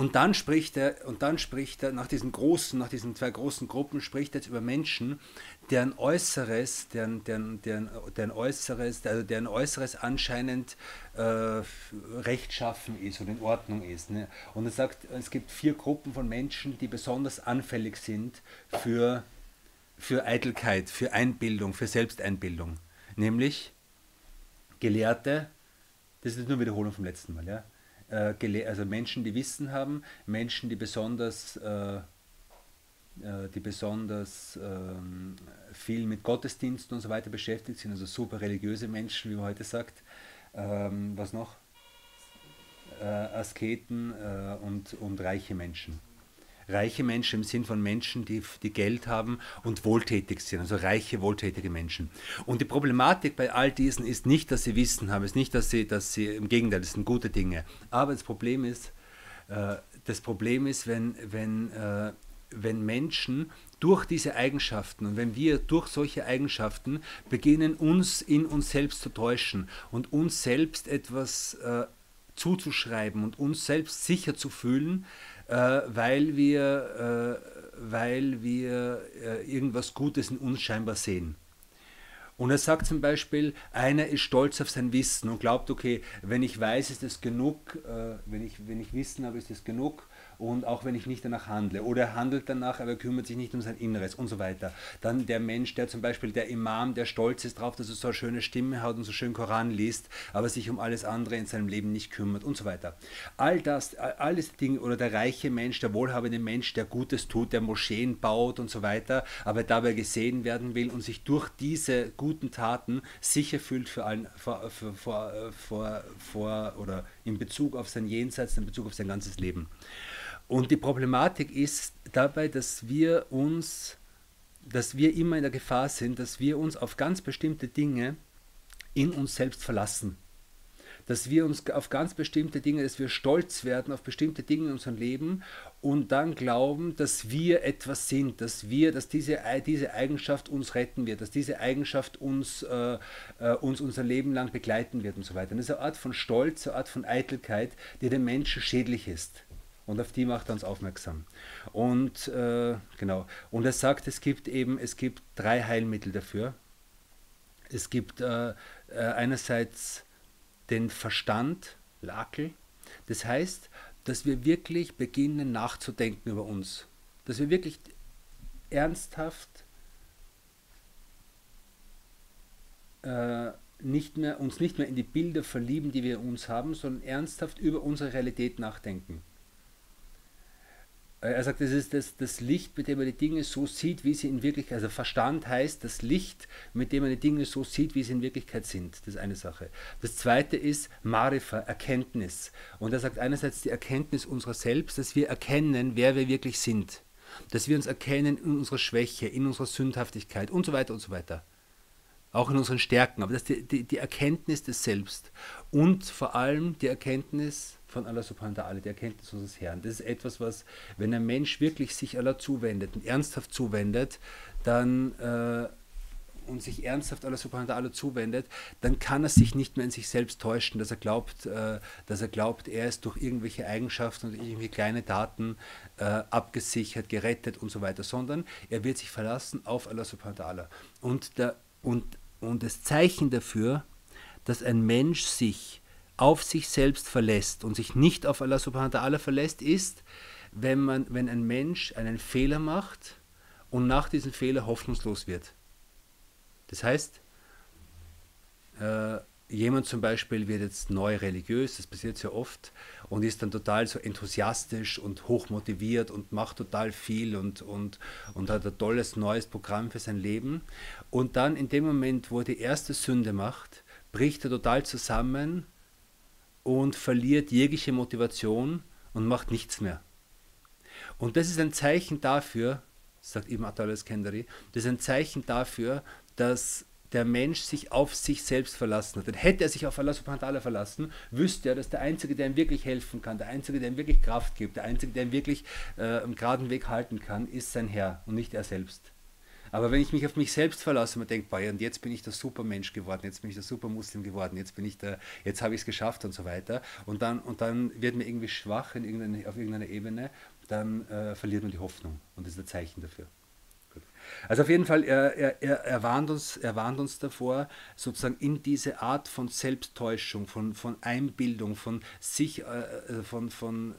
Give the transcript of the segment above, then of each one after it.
Und dann spricht er, und dann spricht er nach diesen großen, nach diesen zwei großen Gruppen, spricht er jetzt über Menschen, deren Äußeres, deren, deren, deren, deren Äußeres, also deren Äußeres anscheinend äh, rechtschaffen ist oder in Ordnung ist. Ne? Und er sagt, es gibt vier Gruppen von Menschen, die besonders anfällig sind für, für Eitelkeit, für Einbildung, für Selbsteinbildung. Nämlich Gelehrte, das ist nur Wiederholung vom letzten Mal, ja. Äh, also Menschen, die Wissen haben, Menschen, die besonders, äh, äh, die besonders ähm, viel mit Gottesdiensten und so weiter beschäftigt sind, also super religiöse Menschen, wie man heute sagt. Ähm, was noch? Asketen und, und reiche Menschen reiche Menschen im Sinn von Menschen, die, die Geld haben und wohltätig sind, also reiche, wohltätige Menschen. Und die Problematik bei all diesen ist nicht, dass sie Wissen haben, ist nicht, dass sie, dass sie im Gegenteil, das sind gute Dinge. Aber das Problem ist, äh, das Problem ist, wenn, wenn, äh, wenn Menschen durch diese Eigenschaften und wenn wir durch solche Eigenschaften beginnen, uns in uns selbst zu täuschen und uns selbst etwas äh, zuzuschreiben und uns selbst sicher zu fühlen, äh, weil wir, äh, weil wir äh, irgendwas Gutes in uns scheinbar sehen. Und er sagt zum Beispiel, einer ist stolz auf sein Wissen und glaubt, okay, wenn ich weiß, ist das genug, äh, wenn, ich, wenn ich Wissen habe, ist das genug und auch wenn ich nicht danach handle. Oder er handelt danach, aber er kümmert sich nicht um sein Inneres und so weiter. Dann der Mensch, der zum Beispiel der Imam, der stolz ist darauf, dass er so eine schöne Stimme hat und so schön Koran liest, aber sich um alles andere in seinem Leben nicht kümmert und so weiter. All das, alles Dinge, oder der reiche Mensch, der wohlhabende Mensch, der Gutes tut, der Moscheen baut und so weiter, aber dabei gesehen werden will und sich durch diese guten Taten sicher fühlt für allen, vor, vor, vor, vor oder in Bezug auf sein Jenseits, in Bezug auf sein ganzes Leben. Und die Problematik ist dabei, dass wir uns, dass wir immer in der Gefahr sind, dass wir uns auf ganz bestimmte Dinge in uns selbst verlassen. Dass wir uns auf ganz bestimmte Dinge, dass wir stolz werden auf bestimmte Dinge in unserem Leben und dann glauben, dass wir etwas sind, dass wir, dass diese, diese Eigenschaft uns retten wird, dass diese Eigenschaft uns, äh, äh uns unser Leben lang begleiten wird und so weiter. Und das ist eine Art von Stolz, eine Art von Eitelkeit, die dem Menschen schädlich ist. Und auf die macht er uns aufmerksam. Und äh, genau. Und er sagt, es gibt eben, es gibt drei Heilmittel dafür. Es gibt äh, äh, einerseits den Verstand, Lakel. Das heißt, dass wir wirklich beginnen nachzudenken über uns. Dass wir wirklich ernsthaft äh, nicht mehr, uns nicht mehr in die Bilder verlieben, die wir uns haben, sondern ernsthaft über unsere Realität nachdenken. Er sagt, es ist das, das Licht, mit dem man die Dinge so sieht, wie sie in Wirklichkeit, also Verstand heißt das Licht, mit dem man die Dinge so sieht, wie sie in Wirklichkeit sind. Das ist eine Sache. Das zweite ist Marifa, Erkenntnis. Und er sagt einerseits die Erkenntnis unserer selbst, dass wir erkennen, wer wir wirklich sind. Dass wir uns erkennen in unserer Schwäche, in unserer Sündhaftigkeit und so weiter und so weiter. Auch in unseren Stärken. Aber das ist die, die, die Erkenntnis des Selbst. Und vor allem die Erkenntnis von Allah subhanahu wa ta'ala, die Erkenntnis unseres Herrn. Das ist etwas, was, wenn ein Mensch wirklich sich Allah zuwendet und ernsthaft zuwendet, dann äh, und sich ernsthaft Allah subhanahu wa ta'ala zuwendet, dann kann er sich nicht mehr in sich selbst täuschen, dass er glaubt, äh, dass er glaubt, er ist durch irgendwelche Eigenschaften und irgendwie kleine Daten äh, abgesichert, gerettet und so weiter, sondern er wird sich verlassen auf Allah subhanahu wa ta'ala. Und, und, und das Zeichen dafür, dass ein Mensch sich auf sich selbst verlässt und sich nicht auf Allah subhanahu wa ta'ala verlässt, ist, wenn, man, wenn ein Mensch einen Fehler macht und nach diesem Fehler hoffnungslos wird. Das heißt, äh, jemand zum Beispiel wird jetzt neu religiös, das passiert sehr oft, und ist dann total so enthusiastisch und hochmotiviert und macht total viel und, und, und hat ein tolles neues Programm für sein Leben. Und dann in dem Moment, wo er die erste Sünde macht, bricht er total zusammen und verliert jegliche Motivation und macht nichts mehr. Und das ist ein Zeichen dafür, sagt Ibn Atal al-Skandari, das ist ein Zeichen dafür, dass der Mensch sich auf sich selbst verlassen hat. Denn hätte er sich auf Allah subhanahu wa ta'ala verlassen, wüsste er, dass der Einzige, der ihm wirklich helfen kann, der Einzige, der ihm wirklich Kraft gibt, der Einzige, der ihm wirklich äh, einen geraden Weg halten kann, ist sein Herr und nicht er selbst. Aber wenn ich mich auf mich selbst verlasse und denke, boah, und jetzt bin ich der Supermensch geworden, jetzt bin ich der Supermuslim geworden, jetzt bin ich der, jetzt habe ich es geschafft und so weiter, und dann, und dann wird mir irgendwie schwach in irgendeine, auf irgendeiner Ebene, dann äh, verliert man die Hoffnung. Und das ist ein Zeichen dafür. Also auf jeden Fall, er, er, er, warnt uns, er warnt uns davor, sozusagen in diese Art von Selbsttäuschung, von, von Einbildung, von sich, äh, äh von, von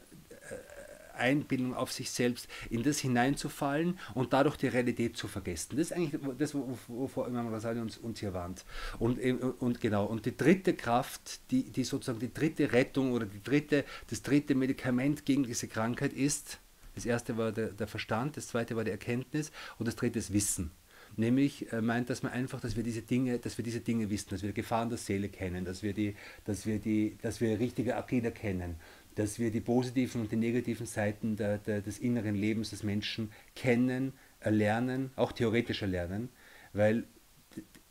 Einbildung auf sich selbst, in das hineinzufallen und dadurch die Realität zu vergessen. Das ist eigentlich das, wovor Imam Rasali uns, uns hier warnt. Und, und genau, und die dritte Kraft, die, die sozusagen die dritte Rettung oder die dritte, das dritte Medikament gegen diese Krankheit ist, das erste war der, der Verstand, das zweite war die Erkenntnis und das dritte ist Wissen. Nämlich äh, meint, dass man einfach, dass wir diese Dinge, dass wir diese Dinge wissen, dass wir Gefahren der Seele kennen, dass wir die, dass wir die, dass wir richtige Akida kennen, dass wir die positiven und die negativen Seiten der, der, des inneren Lebens des Menschen kennen, erlernen, auch theoretisch erlernen, weil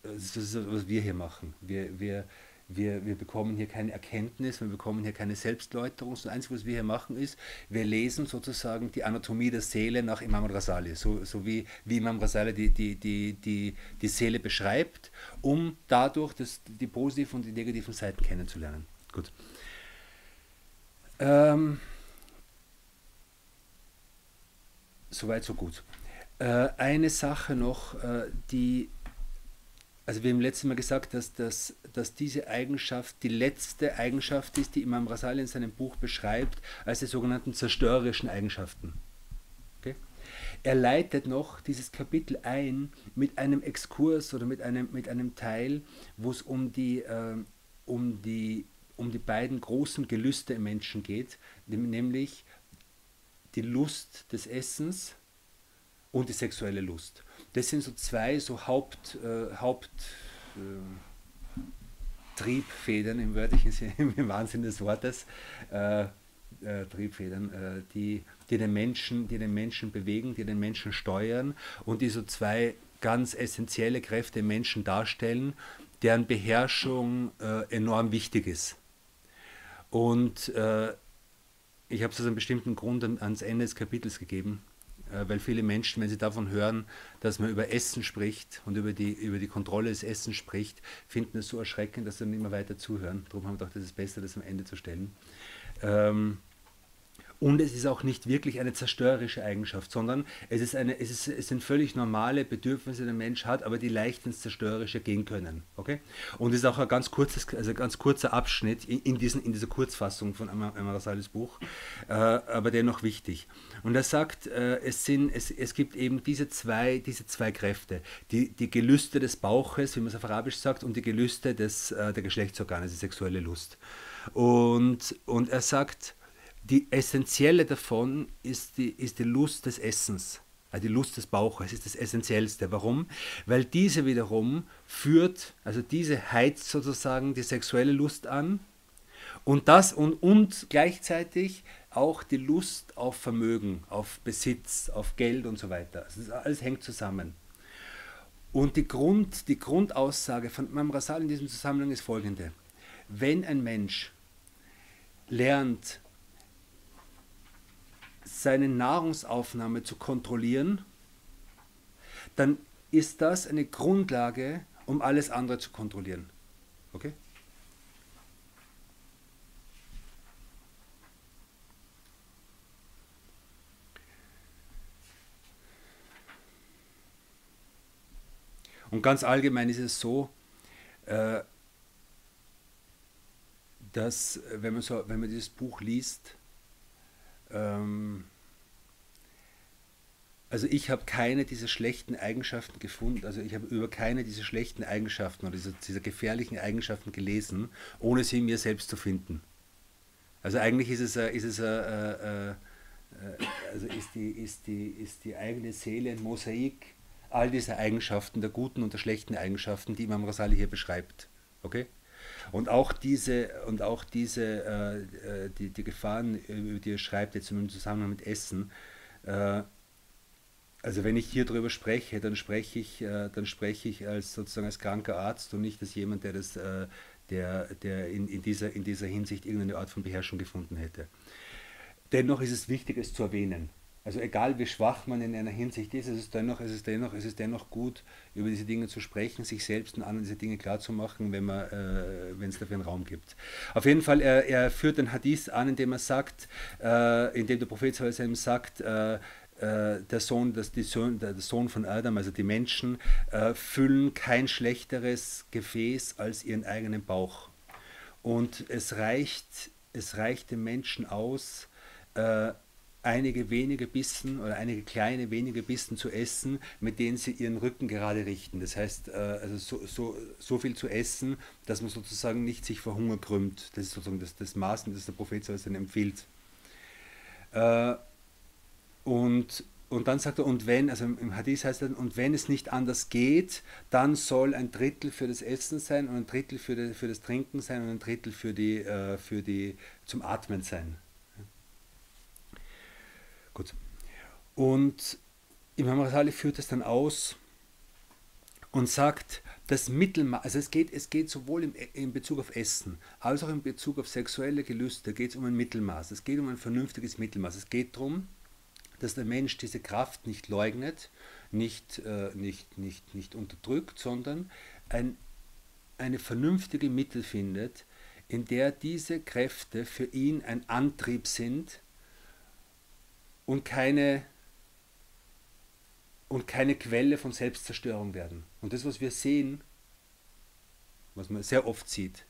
das ist, was wir hier machen. Wir, wir, wir, wir bekommen hier keine Erkenntnis, wir bekommen hier keine Selbstläuterung. Das Einzige, was wir hier machen, ist, wir lesen sozusagen die Anatomie der Seele nach Imam Rasali, so, so wie, wie Imam Rasali die, die, die, die, die Seele beschreibt, um dadurch das, die positiven und die negativen Seiten kennenzulernen. Gut. Ähm, Soweit, so gut. Äh, eine Sache noch, äh, die, also wir haben letztes Mal gesagt, dass, dass, dass diese Eigenschaft die letzte Eigenschaft ist, die Imam Rasali in seinem Buch beschreibt, als die sogenannten zerstörerischen Eigenschaften. Okay? Er leitet noch dieses Kapitel ein mit einem Exkurs oder mit einem, mit einem Teil, wo es um die, äh, um die um die beiden großen Gelüste im Menschen geht, nämlich die Lust des Essens und die sexuelle Lust. Das sind so zwei so Haupt, äh, Haupt äh, Triebfedern im wörtlichen Sinne, im Wahnsinn des Wortes, äh, äh, Triebfedern, äh, die, die, den Menschen, die den Menschen bewegen, die den Menschen steuern und die so zwei ganz essentielle Kräfte im Menschen darstellen, deren Beherrschung äh, enorm wichtig ist. Und äh, ich habe es aus einem bestimmten Grund ans Ende des Kapitels gegeben, äh, weil viele Menschen, wenn sie davon hören, dass man über Essen spricht und über die, über die Kontrolle des Essens spricht, finden es so erschreckend, dass sie dann immer weiter zuhören. Darum haben wir gedacht, das besser, das am Ende zu stellen. Ähm, und es ist auch nicht wirklich eine zerstörerische Eigenschaft, sondern es, ist eine, es, ist, es sind völlig normale Bedürfnisse, die der Mensch hat, aber die leicht ins Zerstörerische gehen können. Okay? Und es ist auch ein ganz, kurzes, also ganz kurzer Abschnitt in, in, diesen, in dieser Kurzfassung von Amarasalis Buch, äh, aber dennoch wichtig. Und er sagt, äh, es, sind, es, es gibt eben diese zwei, diese zwei Kräfte, die, die Gelüste des Bauches, wie man es auf Arabisch sagt, und die Gelüste des, äh, der Geschlechtsorgane, die sexuelle Lust. Und, und er sagt, die essentielle davon ist die, ist die Lust des Essens, also die Lust des Bauches ist das Essentiellste. Warum? Weil diese wiederum führt, also diese heizt sozusagen die sexuelle Lust an und das und, und gleichzeitig auch die Lust auf Vermögen, auf Besitz, auf Geld und so weiter. Also alles hängt zusammen. Und die, Grund, die Grundaussage von Imam Rasal in diesem Zusammenhang ist folgende. Wenn ein Mensch lernt, seine Nahrungsaufnahme zu kontrollieren, dann ist das eine Grundlage, um alles andere zu kontrollieren. Okay? Und ganz allgemein ist es so, äh, dass wenn man, so, wenn man dieses Buch liest, ähm, also ich habe keine dieser schlechten Eigenschaften gefunden, also ich habe über keine dieser schlechten Eigenschaften oder dieser, dieser gefährlichen Eigenschaften gelesen, ohne sie in mir selbst zu finden. Also eigentlich ist es, ist es äh, äh, also ist die, ist, die, ist die eigene Seele ein Mosaik all dieser Eigenschaften, der guten und der schlechten Eigenschaften, die Imam Rasali hier beschreibt. Okay? Und auch diese, und auch diese äh, äh, die, die Gefahren, über die er schreibt, jetzt im Zusammenhang mit Essen, äh, also wenn ich hier drüber spreche, dann spreche ich, äh, dann spreche ich als sozusagen als kranker Arzt und nicht als jemand, der das, äh, der, der in, in, dieser, in dieser Hinsicht irgendeine Art von Beherrschung gefunden hätte. Dennoch ist es wichtig, es zu erwähnen. Also egal wie schwach man in einer Hinsicht ist, es ist dennoch, es ist dennoch, es ist dennoch gut, über diese Dinge zu sprechen, sich selbst und anderen diese Dinge klarzumachen, wenn man, äh, wenn es dafür einen Raum gibt. Auf jeden Fall, er, er führt den Hadith an, indem er sagt, äh, indem der Prophet sagt, äh, der Sohn, das, die Sohn, der Sohn von Adam, also die Menschen, äh, füllen kein schlechteres Gefäß als ihren eigenen Bauch. Und es reicht, es reicht dem Menschen aus, äh, einige wenige Bissen oder einige kleine wenige Bissen zu essen, mit denen sie ihren Rücken gerade richten. Das heißt, äh, also so, so, so viel zu essen, dass man sozusagen nicht sich vor Hunger krümmt. Das ist sozusagen das, das Maß, das der Prophet so empfiehlt. Äh, und, und dann sagt er, und wenn, also im Hadith heißt es, und wenn es nicht anders geht, dann soll ein Drittel für das Essen sein und ein Drittel für, die, für das Trinken sein und ein Drittel für die, äh, für die zum Atmen sein. Gut. Und Imam Rasali führt es dann aus und sagt, das Mittelmaß, also es geht, es geht sowohl im, in Bezug auf Essen als auch in Bezug auf sexuelle Gelüste, geht es um ein Mittelmaß. Es geht um ein vernünftiges Mittelmaß. Es geht darum, dass der Mensch diese Kraft nicht leugnet, nicht, äh, nicht, nicht, nicht unterdrückt, sondern ein, eine vernünftige Mittel findet, in der diese Kräfte für ihn ein Antrieb sind und keine, und keine Quelle von Selbstzerstörung werden. Und das, was wir sehen, was man sehr oft sieht,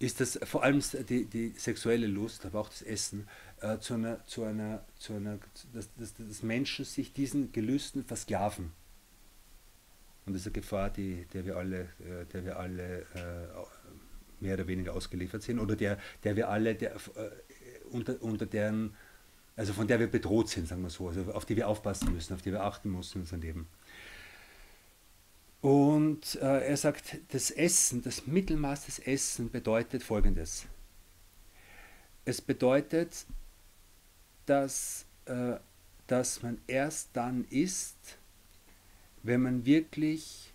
ist das vor allem die, die sexuelle Lust, aber auch das Essen, äh, zu einer, zu einer, zu einer, dass, dass, dass Menschen sich diesen Gelüsten versklaven. Und das ist eine Gefahr, die, der wir alle, äh, der wir alle äh, mehr oder weniger ausgeliefert sind oder der, der wir alle, der, äh, unter, unter deren, also von der wir bedroht sind, sagen wir so, also auf die wir aufpassen müssen, auf die wir achten müssen in unserem Leben. Und äh, er sagt, das Essen, das Mittelmaß des Essen bedeutet folgendes. Es bedeutet, dass, äh, dass man erst dann isst, wenn man wirklich,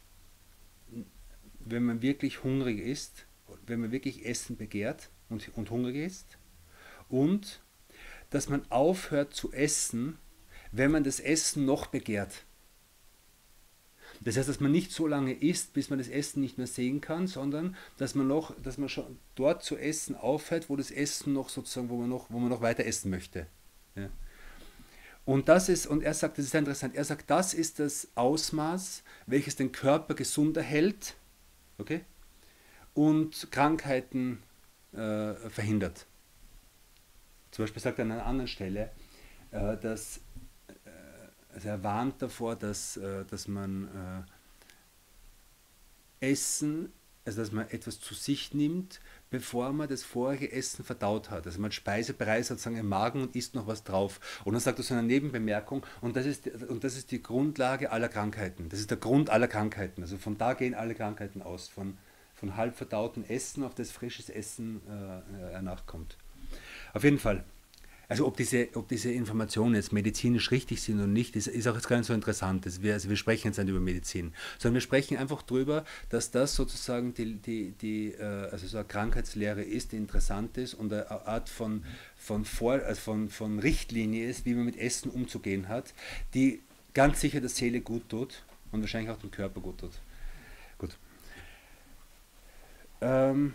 wenn man wirklich hungrig ist, wenn man wirklich Essen begehrt und, und hungrig ist. Und dass man aufhört zu essen, wenn man das Essen noch begehrt. Das heißt, dass man nicht so lange isst, bis man das Essen nicht mehr sehen kann, sondern dass man noch, dass man schon dort zu essen aufhört, wo das Essen noch sozusagen, wo man noch, wo man noch weiter essen möchte. Ja. Und das ist, und er sagt, das ist interessant, er sagt, das ist das Ausmaß, welches den Körper gesund erhält okay, und Krankheiten äh, verhindert. Zum Beispiel sagt er an einer anderen Stelle, äh, dass also er warnt davor, dass, äh, dass man äh, Essen, also dass man etwas zu sich nimmt, bevor man das vorige Essen verdaut hat. Also man Speisepreis sozusagen im Magen und isst noch was drauf. Und dann sagt er so eine Nebenbemerkung, und das, ist, und das ist die Grundlage aller Krankheiten. Das ist der Grund aller Krankheiten. Also von da gehen alle Krankheiten aus, von, von halb verdauten Essen auf das frisches Essen äh, nachkommt. Auf jeden Fall, also ob diese, ob diese Informationen jetzt medizinisch richtig sind oder nicht, ist, ist auch jetzt gar nicht so interessant. Wir, also wir sprechen jetzt nicht über Medizin, sondern wir sprechen einfach darüber, dass das sozusagen die, die, die äh, also so eine Krankheitslehre ist, die interessant ist und eine Art von, von, Vor, also von, von Richtlinie ist, wie man mit Essen umzugehen hat, die ganz sicher der Seele gut tut und wahrscheinlich auch dem Körper gut tut. Gut. Ähm,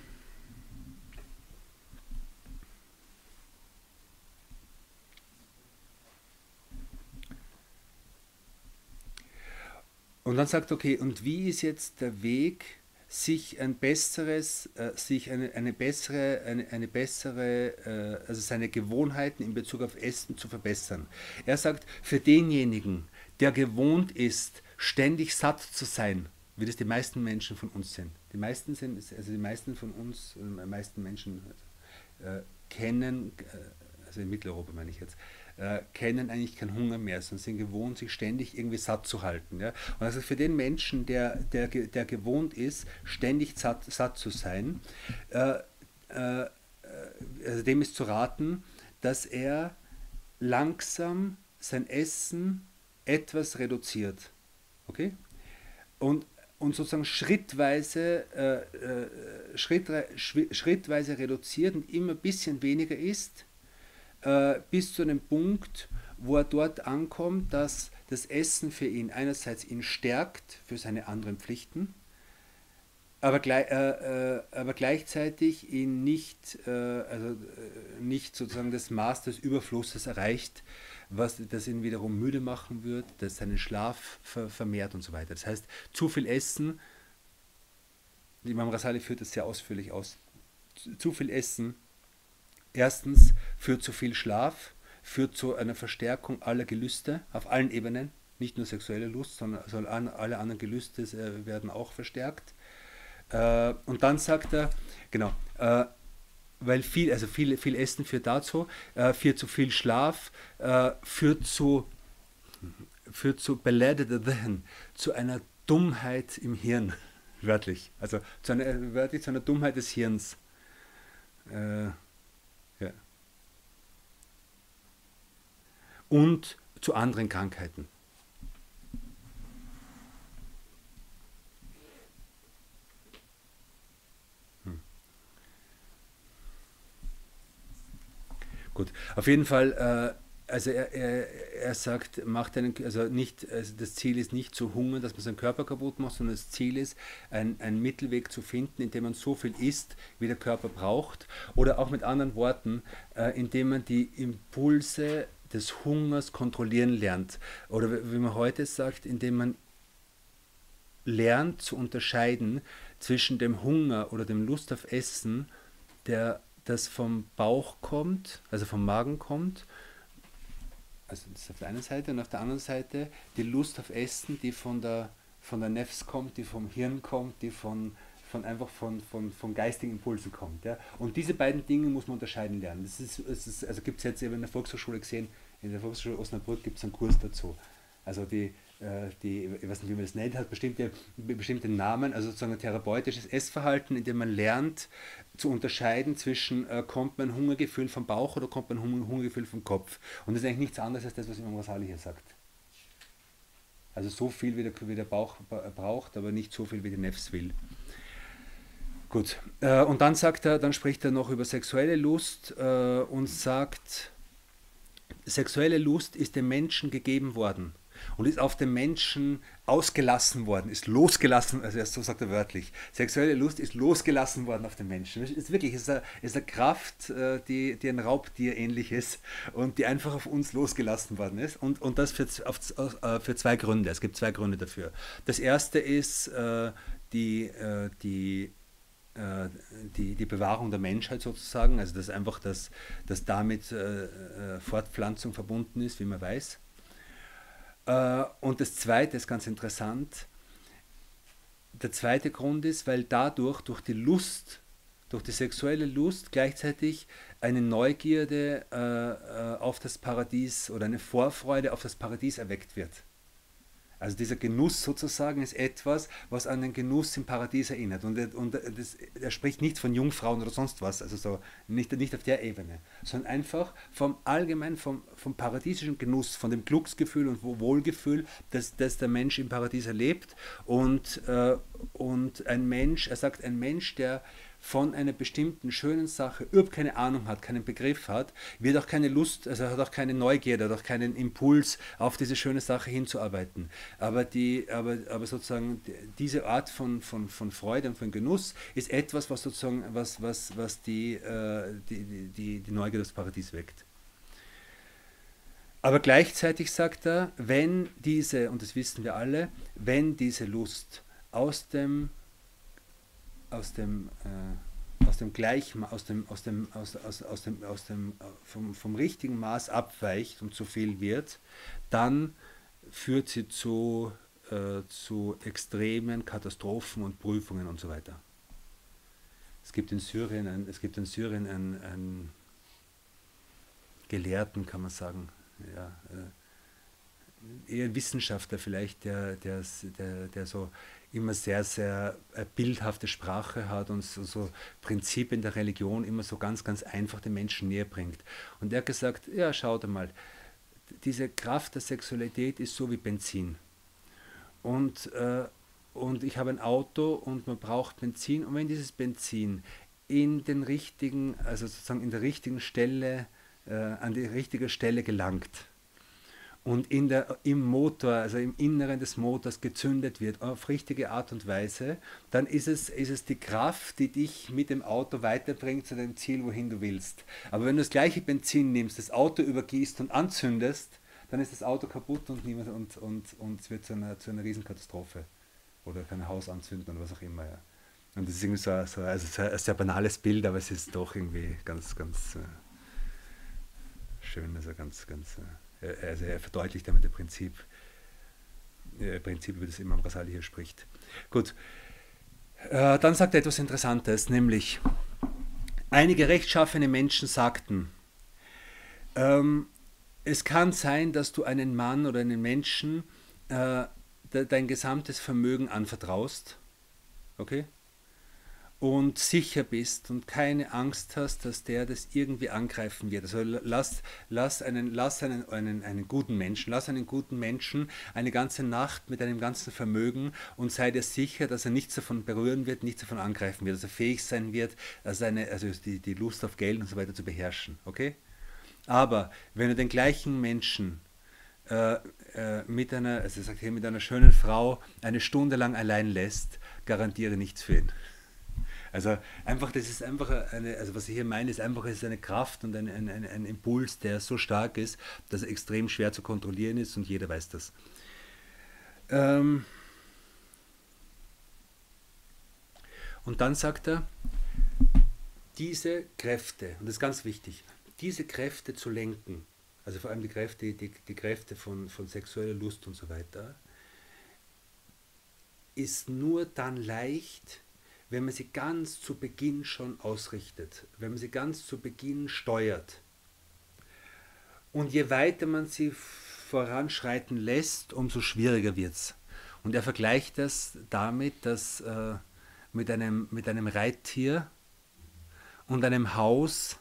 Und dann sagt, okay, und wie ist jetzt der Weg, sich ein besseres, äh, sich eine, eine bessere, eine, eine bessere, äh, also seine Gewohnheiten in Bezug auf Essen zu verbessern. Er sagt, für denjenigen, der gewohnt ist, ständig satt zu sein, wie das die meisten Menschen von uns sind. Die meisten sind, also die meisten von uns, die meisten Menschen äh, kennen, äh, also in Mitteleuropa meine ich jetzt, äh, kennen eigentlich keinen Hunger mehr, sondern sind gewohnt, sich ständig irgendwie satt zu halten. Ja? Und also für den Menschen, der, der, der gewohnt ist, ständig satt, satt zu sein, äh, äh, also dem ist zu raten, dass er langsam sein Essen etwas reduziert. Okay? Und, und sozusagen schrittweise, äh, äh, schritt, schrittweise reduziert und immer ein bisschen weniger isst, äh, bis zu einem Punkt, wo er dort ankommt, dass das Essen für ihn einerseits ihn stärkt für seine anderen Pflichten, aber, äh, äh, aber gleichzeitig ihn nicht, äh, also, äh, nicht sozusagen das Maß des Überflusses erreicht, was das ihn wiederum müde machen wird, das seinen Schlaf ver vermehrt und so weiter. Das heißt, zu viel Essen, Imam Rasali führt das sehr ausführlich aus, zu viel Essen, erstens führt zu viel Schlaf, führt zu einer Verstärkung aller Gelüste auf allen Ebenen, nicht nur sexuelle Lust, sondern also alle anderen Gelüste äh, werden auch verstärkt. Äh, und dann sagt er, genau, äh, weil viel, also viel, viel Essen führt dazu, führt zu viel Schlaf, führt zu, führt zu zu einer Dummheit im Hirn, wörtlich. Also zu einer, wörtlich zu einer Dummheit des Hirns. Äh, ja. Und zu anderen Krankheiten. Gut, auf jeden Fall, äh, also er, er, er sagt, macht einen, also nicht, also das Ziel ist nicht zu hungern, dass man seinen Körper kaputt macht, sondern das Ziel ist, ein, einen Mittelweg zu finden, indem man so viel isst, wie der Körper braucht. Oder auch mit anderen Worten, äh, indem man die Impulse des Hungers kontrollieren lernt. Oder wie man heute sagt, indem man lernt zu unterscheiden zwischen dem Hunger oder dem Lust auf Essen, der das vom Bauch kommt, also vom Magen kommt, also das ist auf der einen Seite und auf der anderen Seite die Lust auf Essen, die von der, von der Nefs kommt, die vom Hirn kommt, die von, von einfach von, von, von geistigen Impulsen kommt. Ja? Und diese beiden Dinge muss man unterscheiden lernen. Das ist, das ist, also gibt es jetzt eben in der Volkshochschule gesehen, in der Volkshochschule Osnabrück gibt es einen Kurs dazu. Also die, äh, die, ich weiß nicht, wie man das nennt, hat bestimmte, bestimmte Namen, also sozusagen ein therapeutisches Essverhalten, in dem man lernt zu unterscheiden zwischen, äh, kommt mein Hungergefühl vom Bauch oder kommt mein Hungergefühl vom Kopf. Und das ist eigentlich nichts anderes als das, was Imam Rasali hier sagt. Also so viel, wie der, wie der Bauch braucht, aber nicht so viel, wie die Nefs will. Gut, äh, und dann sagt er, dann spricht er noch über sexuelle Lust äh, und sagt, sexuelle Lust ist dem Menschen gegeben worden und ist auf den Menschen ausgelassen worden, ist losgelassen, also so sagt er wörtlich, sexuelle Lust ist losgelassen worden auf den Menschen. Es ist wirklich, es ist eine, ist eine Kraft, äh, die, die ein Raubtier ähnlich ist und die einfach auf uns losgelassen worden ist und, und das für, auf, für zwei Gründe. Es gibt zwei Gründe dafür. Das erste ist die, die die, die Bewahrung der Menschheit sozusagen, also dass einfach das, dass damit äh, Fortpflanzung verbunden ist, wie man weiß. Äh, und das Zweite ist ganz interessant. Der zweite Grund ist, weil dadurch, durch die Lust, durch die sexuelle Lust gleichzeitig eine Neugierde äh, äh auf das Paradies oder eine Vorfreude auf das Paradies erweckt wird. Also dieser Genuss sozusagen ist etwas, was an den Genuss im Paradies erinnert. Und, und das, er spricht nicht von Jungfrauen oder sonst was, also so nicht, nicht auf der Ebene, sondern einfach vom allgemein, vom, vom paradiesischen Genuss, von dem Glücksgefühl und Wohlgefühl, das, das der Mensch im Paradies erlebt. Und, äh, und ein Mensch, er sagt, ein Mensch, der von einer bestimmten schönen Sache überhaupt keine Ahnung hat, keinen Begriff hat, wird auch keine Lust, also hat auch keine Neugierde, hat auch keinen Impuls, auf diese schöne Sache hinzuarbeiten. Aber, die, aber, aber sozusagen diese Art von, von, von Freude und von Genuss ist etwas, was sozusagen was, was, was die, äh, die, die, die Neugierde des Paradies weckt. Aber gleichzeitig sagt er, wenn diese, und das wissen wir alle, wenn diese Lust aus dem aus dem, äh, aus dem Gleichma aus dem, aus dem, aus, aus, aus dem, aus dem vom, vom richtigen Maß abweicht und zu viel wird, dann führt sie zu, äh, zu extremen Katastrophen und Prüfungen und so weiter. Es gibt in Syrien, ein, es gibt in Syrien einen, einen Gelehrten, kann man sagen, ja, äh, eher Wissenschaftler vielleicht, der, der, der, der so immer sehr, sehr äh, bildhafte Sprache hat und so, so, Prinzipien der Religion immer so ganz, ganz einfach den Menschen näher bringt. Und er hat gesagt, ja, schaut mal, diese Kraft der Sexualität ist so wie Benzin. Und, äh, und ich habe ein Auto und man braucht Benzin und wenn dieses Benzin in den richtigen, also sozusagen in der richtigen Stelle, äh, an die richtige Stelle gelangt, und in der, im Motor, also im Inneren des Motors gezündet wird, auf richtige Art und Weise, dann ist es, ist es die Kraft, die dich mit dem Auto weiterbringt zu dem Ziel, wohin du willst. Aber wenn du das gleiche Benzin nimmst, das Auto übergießt und anzündest, dann ist das Auto kaputt und, niemand, und, und, und es wird zu einer, zu einer Riesenkatastrophe. Oder kann ein Haus anzünden oder was auch immer. Ja. Und das ist irgendwie so, so also ein sehr banales Bild, aber es ist doch irgendwie ganz, ganz äh, schön, also ganz, ganz. Äh, also er verdeutlicht damit das Prinzip, äh, Prinzip, über das Imam Rasali hier spricht. Gut, äh, dann sagt er etwas Interessantes, nämlich einige rechtschaffene Menschen sagten, ähm, es kann sein, dass du einen Mann oder einen Menschen äh, dein gesamtes Vermögen anvertraust, okay? Und sicher bist und keine Angst hast, dass der das irgendwie angreifen wird. Also lass, lass, einen, lass einen, einen, einen guten Menschen, lass einen guten Menschen eine ganze Nacht mit einem ganzen Vermögen und sei dir sicher, dass er nichts davon berühren wird, nichts davon angreifen wird, dass er fähig sein wird, also, also die, die Lust auf Geld und so weiter zu beherrschen. Okay? Aber wenn du den gleichen Menschen äh, äh, mit einer, also sagt hier, mit einer schönen Frau eine Stunde lang allein lässt, garantiere nichts für ihn. Also einfach, das ist einfach eine, also was ich hier meine, ist einfach, es ist eine Kraft und ein, ein, ein, ein Impuls, der so stark ist, dass er extrem schwer zu kontrollieren ist und jeder weiß das. Ähm und dann sagt er, diese Kräfte, und das ist ganz wichtig, diese Kräfte zu lenken, also vor allem die Kräfte, die, die Kräfte von, von sexueller Lust und so weiter, ist nur dann leicht, wenn man sie ganz zu Beginn schon ausrichtet, wenn man sie ganz zu Beginn steuert. Und je weiter man sie voranschreiten lässt, umso schwieriger wird es. Und er vergleicht das damit, dass äh, mit, einem, mit einem Reittier und einem Haus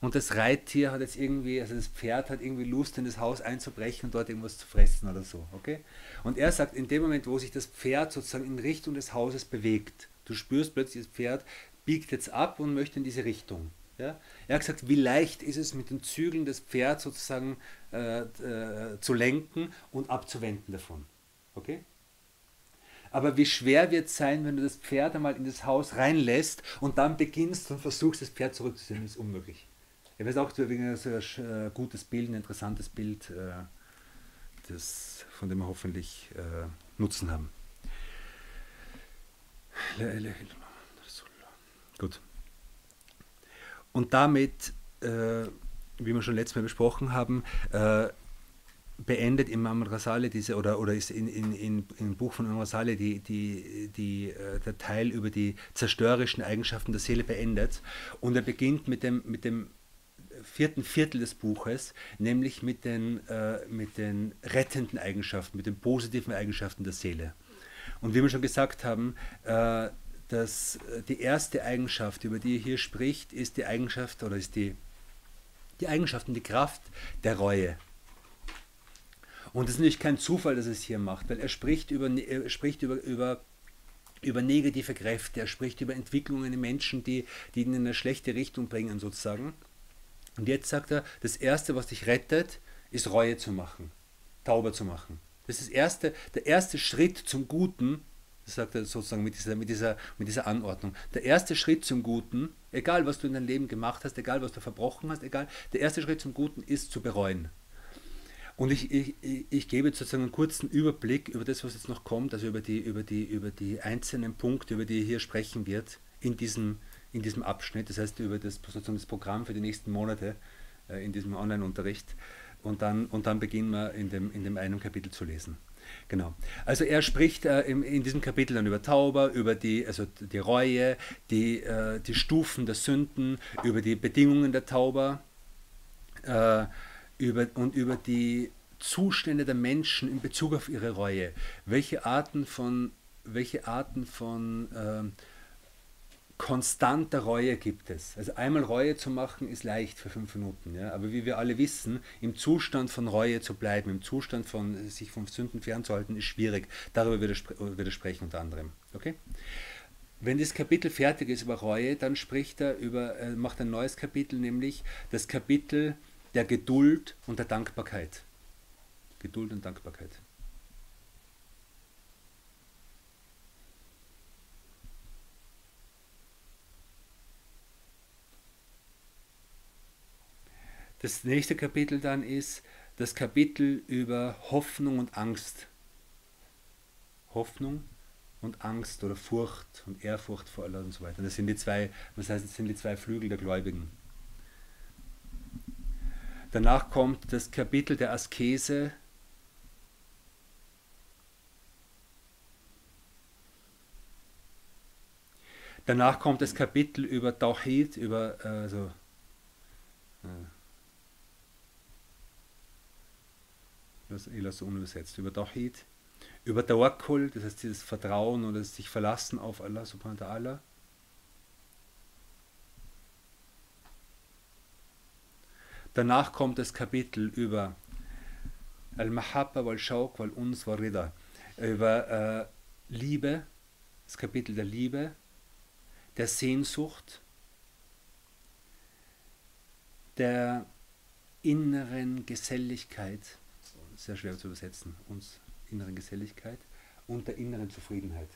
und das Reittier hat jetzt irgendwie, also das Pferd hat irgendwie Lust, in das Haus einzubrechen und dort irgendwas zu fressen oder so. Okay? Und er sagt, in dem Moment, wo sich das Pferd sozusagen in Richtung des Hauses bewegt, Du spürst plötzlich, das Pferd biegt jetzt ab und möchte in diese Richtung. Ja? Er hat gesagt, wie leicht ist es mit den Zügeln des Pferds sozusagen äh, äh, zu lenken und abzuwenden davon. Okay? Aber wie schwer wird es sein, wenn du das Pferd einmal in das Haus reinlässt und dann beginnst und versuchst, das Pferd zurückzuziehen? Das ist unmöglich. Ich weiß auch, so ein äh, gutes Bild, ein interessantes Bild, äh, das, von dem wir hoffentlich äh, Nutzen haben. Gut. Und damit, äh, wie wir schon letztes Mal besprochen haben, äh, beendet Imam Rasale diese oder, oder ist in, in, in, im Buch von Imam Rasale die, die, die, äh, der Teil über die zerstörerischen Eigenschaften der Seele beendet und er beginnt mit dem, mit dem vierten Viertel des Buches, nämlich mit den, äh, mit den rettenden Eigenschaften, mit den positiven Eigenschaften der Seele. Und wie wir schon gesagt haben, äh, dass äh, die erste Eigenschaft, über die er hier spricht, ist die Eigenschaft oder ist die, die Eigenschaft und die Kraft der Reue. Und es ist natürlich kein Zufall, dass er es hier macht, weil er spricht über, er spricht über, über, über negative Kräfte, er spricht über Entwicklungen in Menschen, die, die ihn in eine schlechte Richtung bringen, sozusagen. Und jetzt sagt er, das Erste, was dich rettet, ist Reue zu machen, tauber zu machen. Das ist erste, der erste Schritt zum Guten, das sagt er sozusagen mit dieser, mit, dieser, mit dieser Anordnung. Der erste Schritt zum Guten, egal was du in deinem Leben gemacht hast, egal was du verbrochen hast, egal, der erste Schritt zum Guten ist zu bereuen. Und ich, ich, ich gebe jetzt sozusagen einen kurzen Überblick über das, was jetzt noch kommt, also über die, über die, über die einzelnen Punkte, über die er hier sprechen wird in diesem, in diesem Abschnitt, das heißt über das, sozusagen das Programm für die nächsten Monate äh, in diesem Online-Unterricht und dann, und dann beginnen wir in dem, in dem einen Kapitel zu lesen. Genau. Also er spricht äh, in, in, diesem Kapitel dann über Tauber, über die, also die Reue, die, äh, die Stufen der Sünden, über die Bedingungen der Tauber äh, über, und über die Zustände der Menschen in Bezug auf ihre Reue. Welche Arten von, welche Arten von ähm, konstante Reue gibt es. Also einmal Reue zu machen ist leicht für fünf Minuten, ja? aber wie wir alle wissen, im Zustand von Reue zu bleiben, im Zustand von sich von Sünden fernzuhalten, ist schwierig. Darüber wird er, wird er sprechen unter anderem. Okay? Wenn das Kapitel fertig ist über Reue, dann spricht er über, er macht ein neues Kapitel, nämlich das Kapitel der Geduld und der Dankbarkeit. Geduld und Dankbarkeit. Das nächste Kapitel dann ist das Kapitel über Hoffnung und Angst. Hoffnung und Angst oder Furcht und Ehrfurcht vor Allah und so weiter. Das sind die zwei, das heißt, das sind die zwei Flügel der Gläubigen. Danach kommt das Kapitel der Askese. Danach kommt das Kapitel über Tawhid, über also, ich lasse unübersetzt, über Tawhid, über Tawakkul, das heißt dieses Vertrauen oder sich verlassen auf Allah subhanahu wa ta'ala. Danach kommt das Kapitel über Al-Mahabba wal-Shawq wal-Uns wal-Rida, über äh, Liebe, das Kapitel der Liebe, der Sehnsucht, der inneren Geselligkeit sehr schwer zu übersetzen, uns inneren Geselligkeit und der inneren Zufriedenheit.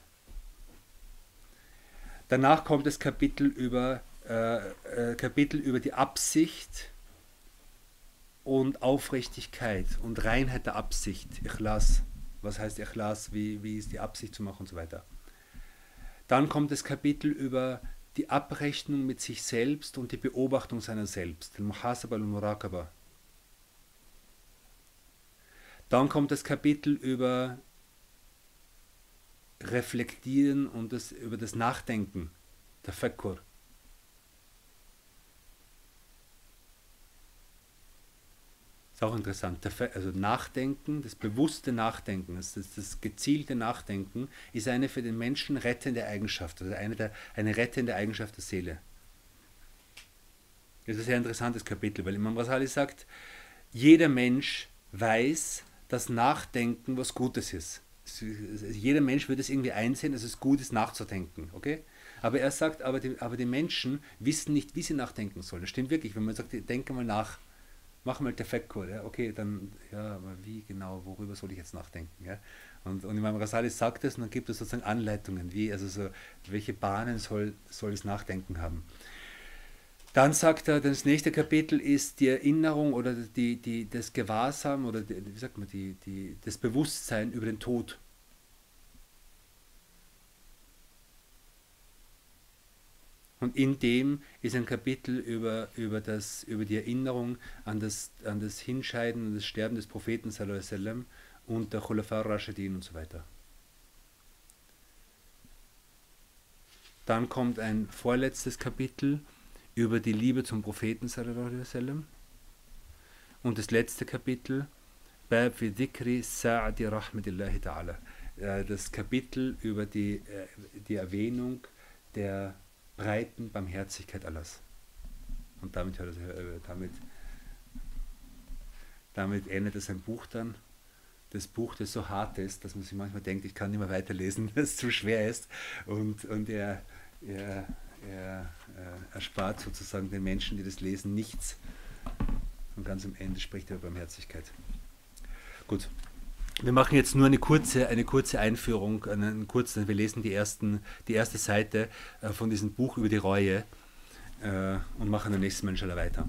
Danach kommt das Kapitel über, äh, äh, Kapitel über die Absicht und Aufrichtigkeit und Reinheit der Absicht. Ich las, was heißt ich las, wie, wie ist die Absicht zu machen und so weiter. Dann kommt das Kapitel über die Abrechnung mit sich selbst und die Beobachtung seiner selbst. Al-Muhasaba al-Murakaba. Dann kommt das Kapitel über Reflektieren und das, über das Nachdenken, der Fakkur. Ist auch interessant. Also Nachdenken, das bewusste Nachdenken, das, das, das, gezielte Nachdenken ist eine für den Menschen rettende Eigenschaft, also eine, der, eine rettende Eigenschaft der Seele. Das ist ein sehr interessantes Kapitel, weil Imam Rasali sagt, jeder Mensch weiß, dass Nachdenken was Gutes ist. Jeder Mensch würde es irgendwie einsehen, dass es gut ist, nachzudenken. Okay? Aber er sagt, aber die, aber die Menschen wissen nicht, wie sie nachdenken sollen. Das stimmt wirklich. Wenn man sagt, denke mal nach, mach mal Defektcode. Ja? Okay, dann, ja, aber wie genau, worüber soll ich jetzt nachdenken? Ja? Und, und Imam Rasali sagt es und dann gibt es sozusagen Anleitungen, wie, also so, welche Bahnen soll, soll das Nachdenken haben. Dann sagt er, das nächste Kapitel ist die Erinnerung oder die, die, das Gewahrsam oder die, wie sagt man, die, die, das Bewusstsein über den Tod. Und in dem ist ein Kapitel über, über, das, über die Erinnerung an das, an das Hinscheiden und das Sterben des Propheten sallam, und der Khulafa Rashidin und so weiter. Dann kommt ein vorletztes Kapitel über die Liebe zum Propheten sallam. Und das letzte Kapitel, Bab fi dhikri sa'adi rahmatillahi ta'ala. Äh, das Kapitel über die, äh, die Erwähnung der breiten Barmherzigkeit Allahs. Und damit, äh, damit, damit endet es ein Buch dann. Das Buch, das so hart ist, dass man sich manchmal denkt, ich kann nicht mehr weiterlesen, dass es zu schwer ist. Und, und er, er er äh, erspart sozusagen den Menschen, die das lesen, nichts. Und ganz am Ende spricht er über Barmherzigkeit. Gut. Wir machen jetzt nur eine kurze, eine kurze Einführung, einen kurzen, wir lesen die, ersten, die erste Seite äh, von diesem Buch über die Reue äh, und machen dann nächstes Mal inshallah weiter.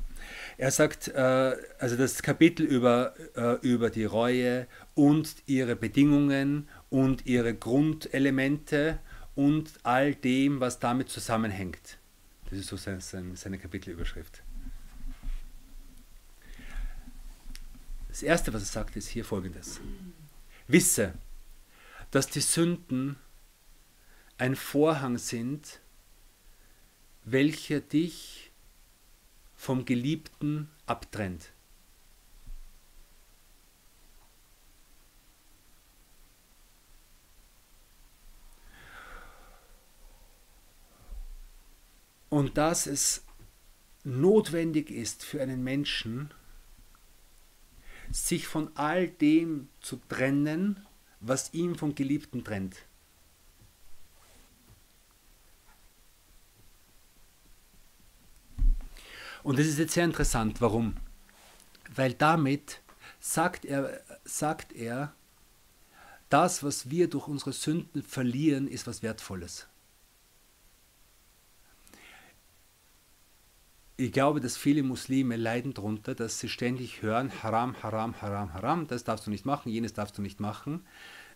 Er sagt, also das Kapitel über, über die Reue und ihre Bedingungen und ihre Grundelemente und all dem, was damit zusammenhängt. Das ist so sein, sein, seine Kapitelüberschrift. Das Erste, was er sagt, ist hier folgendes. Wisse, dass die Sünden ein Vorhang sind, welcher dich vom Geliebten abtrennt. Und dass es notwendig ist für einen Menschen, sich von all dem zu trennen, was ihn vom Geliebten trennt. Und das ist jetzt sehr interessant. Warum? Weil damit sagt er, sagt er, das, was wir durch unsere Sünden verlieren, ist was Wertvolles. Ich glaube, dass viele Muslime leiden darunter, dass sie ständig hören, Haram, Haram, Haram, Haram, das darfst du nicht machen, jenes darfst du nicht machen.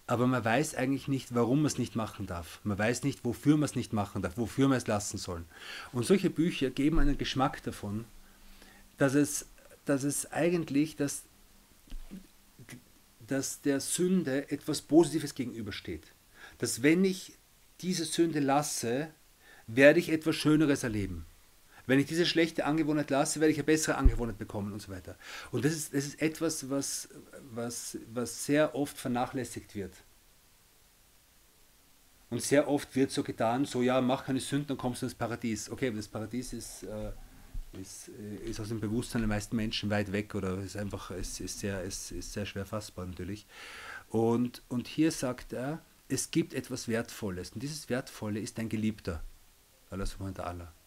Aber man weiß eigentlich nicht, warum man es nicht machen darf. Man weiß nicht, wofür man es nicht machen darf, wofür man es lassen soll. Und solche Bücher geben einen Geschmack davon, dass es, dass es eigentlich, dass, dass der Sünde etwas Positives gegenübersteht. Dass wenn ich diese Sünde lasse, werde ich etwas Schöneres erleben. Wenn ich diese schlechte Angewohnheit lasse, werde ich eine bessere Angewohnheit bekommen und so weiter. Und das ist, das ist etwas, was, was, was sehr oft vernachlässigt wird. Und sehr oft wird so getan, so ja, mach keine Sünden, dann kommst du ins Paradies. Okay, aber das Paradies ist, äh, ist, äh, ist aus dem Bewusstsein der meisten Menschen weit weg oder ist einfach, es ist sehr, es ist sehr schwer fassbar natürlich. Und, und hier sagt er, es gibt etwas Wertvolles. Und dieses Wertvolle ist ein Geliebter. Allah subhanahu wa ta'ala.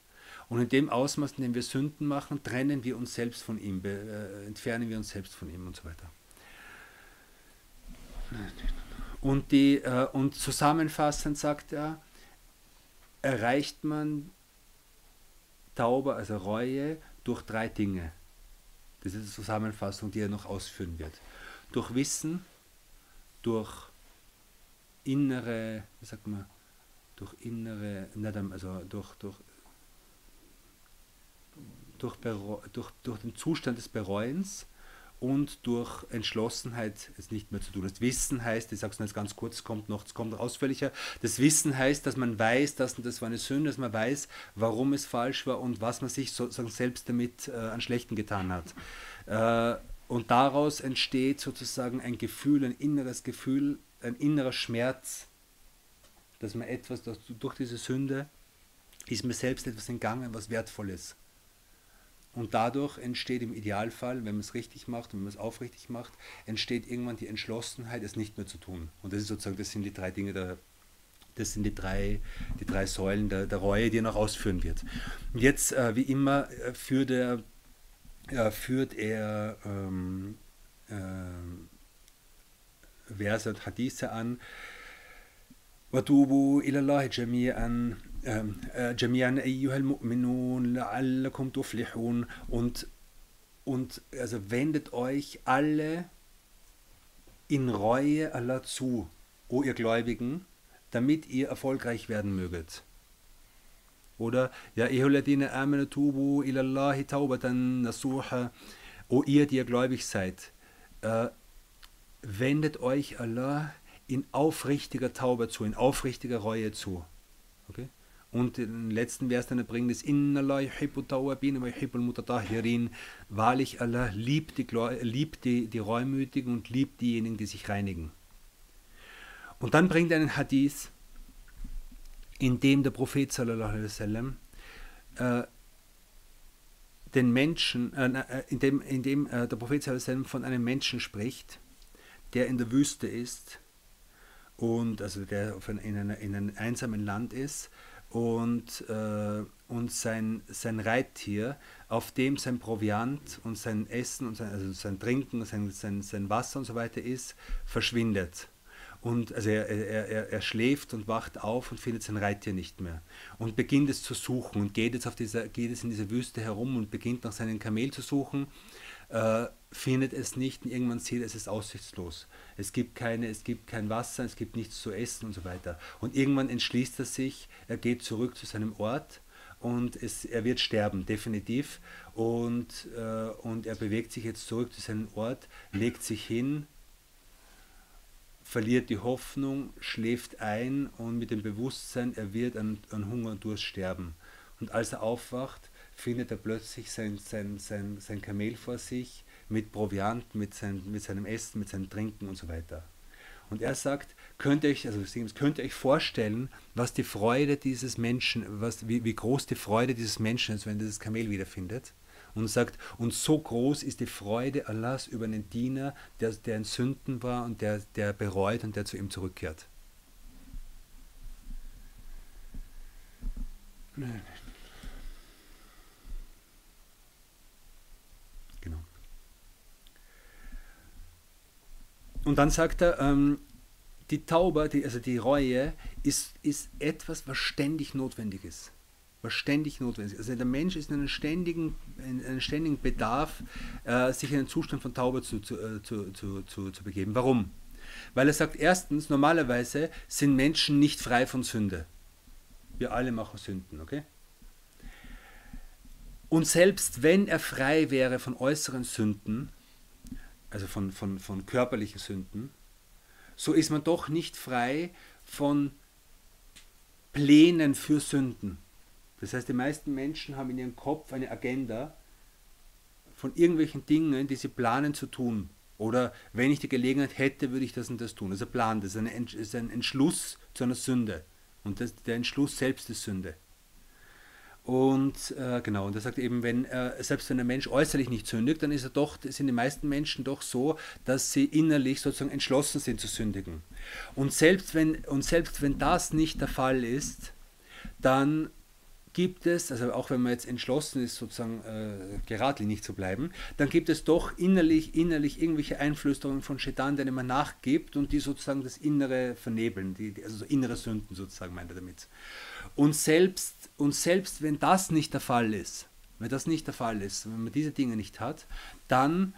Und in dem Ausmaß, in dem wir Sünden machen, trennen wir uns selbst von ihm, äh, entfernen wir uns selbst von ihm und so weiter. Und, die, äh, und zusammenfassend sagt er, erreicht man Tauber, also Reue, durch drei Dinge. Das ist die Zusammenfassung, die er noch ausführen wird. Durch Wissen, durch innere, wie sagt man, durch innere, also durch, durch durch, durch, durch den Zustand des Bereuens und durch Entschlossenheit es nicht mehr zu tun. Das Wissen heißt, ich sage es jetzt ganz kurz, kommt noch, es kommt ausführlicher, das Wissen heißt, dass man weiß, dass das war eine Sünde, dass man weiß, warum es falsch war und was man sich sozusagen selbst damit äh, an Schlechten getan hat. Äh, und daraus entsteht sozusagen ein Gefühl, ein inneres Gefühl, ein innerer Schmerz, dass man etwas, dass durch diese Sünde ist mir selbst etwas entgangen, was wertvoll ist. Und dadurch entsteht im Idealfall, wenn man es richtig macht und wenn man es aufrichtig macht, entsteht irgendwann die Entschlossenheit, es nicht mehr zu tun. Und das ist sozusagen, das sind die drei Dinge der, das sind die drei, die drei Säulen der, der Reue, die er noch ausführen wird. Und jetzt, äh, wie immer, äh, führt er, äh, führt er ähm, äh, Verse und Hadithe an. وَتُوبُوا إِلَى اللَّهِ جَمِيعًا ähm, äh, Jamian ayyuhal mu'minun la'allakum tuflihun und und also wendet euch alle in Reue Allah zu, o ihr Gläubigen, damit ihr erfolgreich werden möget. Oder ja ehuladine amanu tubu ilallahi taubatan nasuha, o ihr, die ihr gläubig seid, äh, wendet euch Allah in aufrichtiger Taube zu, in aufrichtiger Reue zu. Okay? Und den letzten Vers, den er bringt, ist Wahrlich Allah liebt, die, liebt die, die Reumütigen und liebt diejenigen, die sich reinigen. Und dann bringt er einen Hadith, in dem der Prophet sallallahu alaihi wasallam äh, den Menschen, äh, äh in dem, in dem äh, der Prophet sallallahu von einem Menschen spricht, der in der Wüste ist und also der in, einer, in einem einsamen Land ist und, äh, und sein, sein Reittier, auf dem sein Proviant und sein Essen und sein, also sein Trinken, sein, sein, sein Wasser und so weiter ist, verschwindet. Und also er, er, er, schläft und wacht auf und findet sein Reittier nicht mehr. Und beginnt es zu suchen und geht jetzt auf dieser, geht es in dieser Wüste herum und beginnt nach seinem Kamel zu suchen äh, findet es nicht und irgendwann sieht es ist aussichtslos. Es gibt keine, es gibt kein Wasser, es gibt nichts zu essen und so weiter. Und irgendwann entschließt er sich, er geht zurück zu seinem Ort und es, er wird sterben, definitiv. Und, äh, und er bewegt sich jetzt zurück zu seinem Ort, legt sich hin, verliert die Hoffnung, schläft ein und mit dem Bewusstsein, er wird an, an Hunger und Durst sterben. Und als er aufwacht, findet er plötzlich sein, sein, sein, sein Kamel vor sich mit Proviant, mit, sein, mit seinem Essen, mit seinem Trinken und so weiter. Und er sagt, könnt ihr euch, also könnt ihr euch vorstellen, was die Freude dieses Menschen, was, wie, wie groß die Freude dieses Menschen ist, wenn er das Kamel wiederfindet. Und sagt, und so groß ist die Freude Allahs über einen Diener, der, der in Sünden war und der, der bereut und der zu ihm zurückkehrt. Nein. Und dann sagt er, ähm, die Tauber, die, also die Reue, ist, ist etwas, was ständig notwendig ist. Was ständig notwendig ist. Also der Mensch ist in einem ständigen, in einem ständigen Bedarf, äh, sich in einen Zustand von Tauber zu, zu, äh, zu, zu, zu, zu begeben. Warum? Weil er sagt, erstens, normalerweise sind Menschen nicht frei von Sünde. Wir alle machen Sünden, okay? Und selbst wenn er frei wäre von äußeren Sünden, also von, von, von körperlichen Sünden, so ist man doch nicht frei von Plänen für Sünden. Das heißt, die meisten Menschen haben in ihrem Kopf eine Agenda von irgendwelchen Dingen, die sie planen zu tun. Oder wenn ich die Gelegenheit hätte, würde ich das und das tun. Ein Plan, das ist ein Entschluss zu einer Sünde. Und das, der Entschluss selbst ist Sünde. Und äh, genau, und er sagt eben, wenn äh, selbst wenn ein Mensch äußerlich nicht sündigt, dann ist er doch, sind die meisten Menschen doch so, dass sie innerlich sozusagen entschlossen sind zu sündigen. Und selbst wenn, und selbst wenn das nicht der Fall ist, dann gibt es, also auch wenn man jetzt entschlossen ist, sozusagen äh, geradlinig zu bleiben, dann gibt es doch innerlich, innerlich irgendwelche Einflüsterungen von Shetan, denen man nachgibt und die sozusagen das Innere vernebeln, die, also so innere Sünden sozusagen meint er damit. Und selbst, und selbst wenn das nicht der Fall ist, wenn das nicht der Fall ist, wenn man diese Dinge nicht hat, dann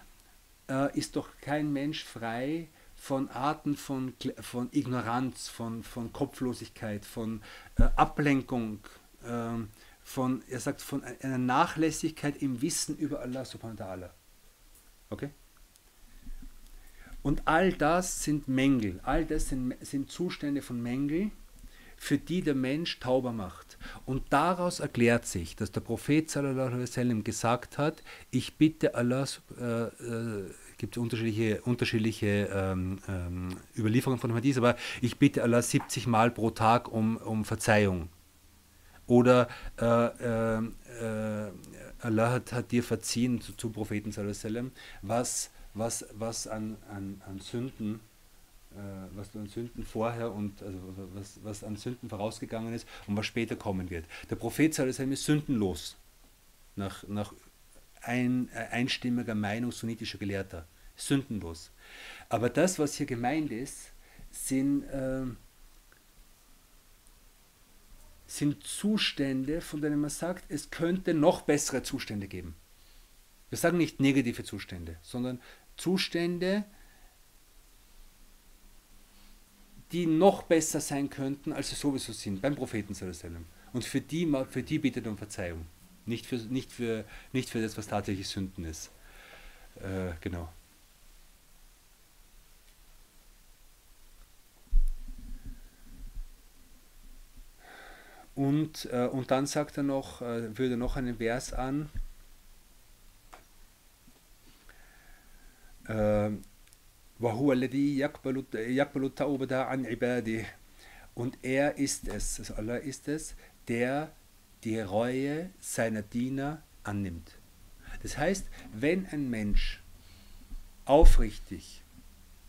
äh, ist doch kein Mensch frei von Arten von, von Ignoranz, von, von Kopflosigkeit, von äh, Ablenkung, äh, von, er sagt, von einer Nachlässigkeit im Wissen über Allah subhanahu wa ta'ala. Okay? Und all das sind Mängel, all das sind, sind Zustände von Mängel, für die der Mensch tauber macht. Und daraus erklärt sich, dass der Prophet sallallahu alaihi wasallam gesagt hat, ich bitte Allah, äh, äh, gibt unterschiedliche, unterschiedliche ähm, ähm, Überlieferungen von Hadith, aber ich bitte Allah 70 Mal pro Tag um, um Verzeihung. Oder äh, äh, äh, Allah hat, hat, dir verziehen zu, zu Propheten was, was, was an, an, an Sünden äh, was an Sünden vorher und also was, was an Sünden vorausgegangen ist und was später kommen wird. Der Prophet Sallallahu ist sündenlos, nach, nach ein, einstimmiger Meinung sunnitischer Gelehrter. Sündenlos. Aber das, was hier gemeint ist, sind, äh, sind Zustände, von denen man sagt, es könnte noch bessere Zustände geben. Wir sagen nicht negative Zustände, sondern Zustände, die noch besser sein könnten, als sie sowieso sind, beim Propheten sallam. Und für die, für die bittet um Verzeihung. Nicht für, nicht, für, nicht für das, was tatsächlich Sünden ist. Äh, genau. Und, äh, und dann sagt er noch, äh, würde noch einen Vers an. Äh, und er ist es, also Allah ist es, der die Reue seiner Diener annimmt. Das heißt, wenn ein Mensch aufrichtig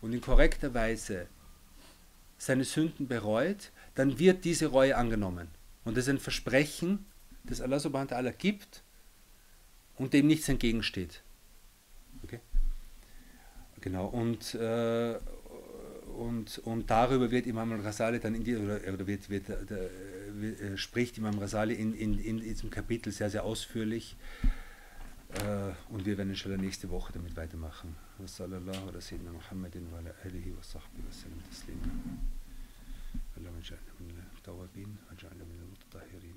und in korrekter Weise seine Sünden bereut, dann wird diese Reue angenommen. Und das ist ein Versprechen, das Allah subhanahu wa ta'ala gibt und dem nichts entgegensteht. Genau, und, äh, und, und darüber wird Imam al-Rasali dann in die, oder, oder wird, wird, wird, äh, spricht Imam Rasali in, in, in diesem Kapitel sehr, sehr ausführlich. Äh, und wir werden schon nächste Woche damit weitermachen. Wassallallahu ala sayyidina Muhammadin wa ala alihi wa sahbihi wa sallam. اللهم اجعلنا من التوابين واجعلنا من المتطهرين.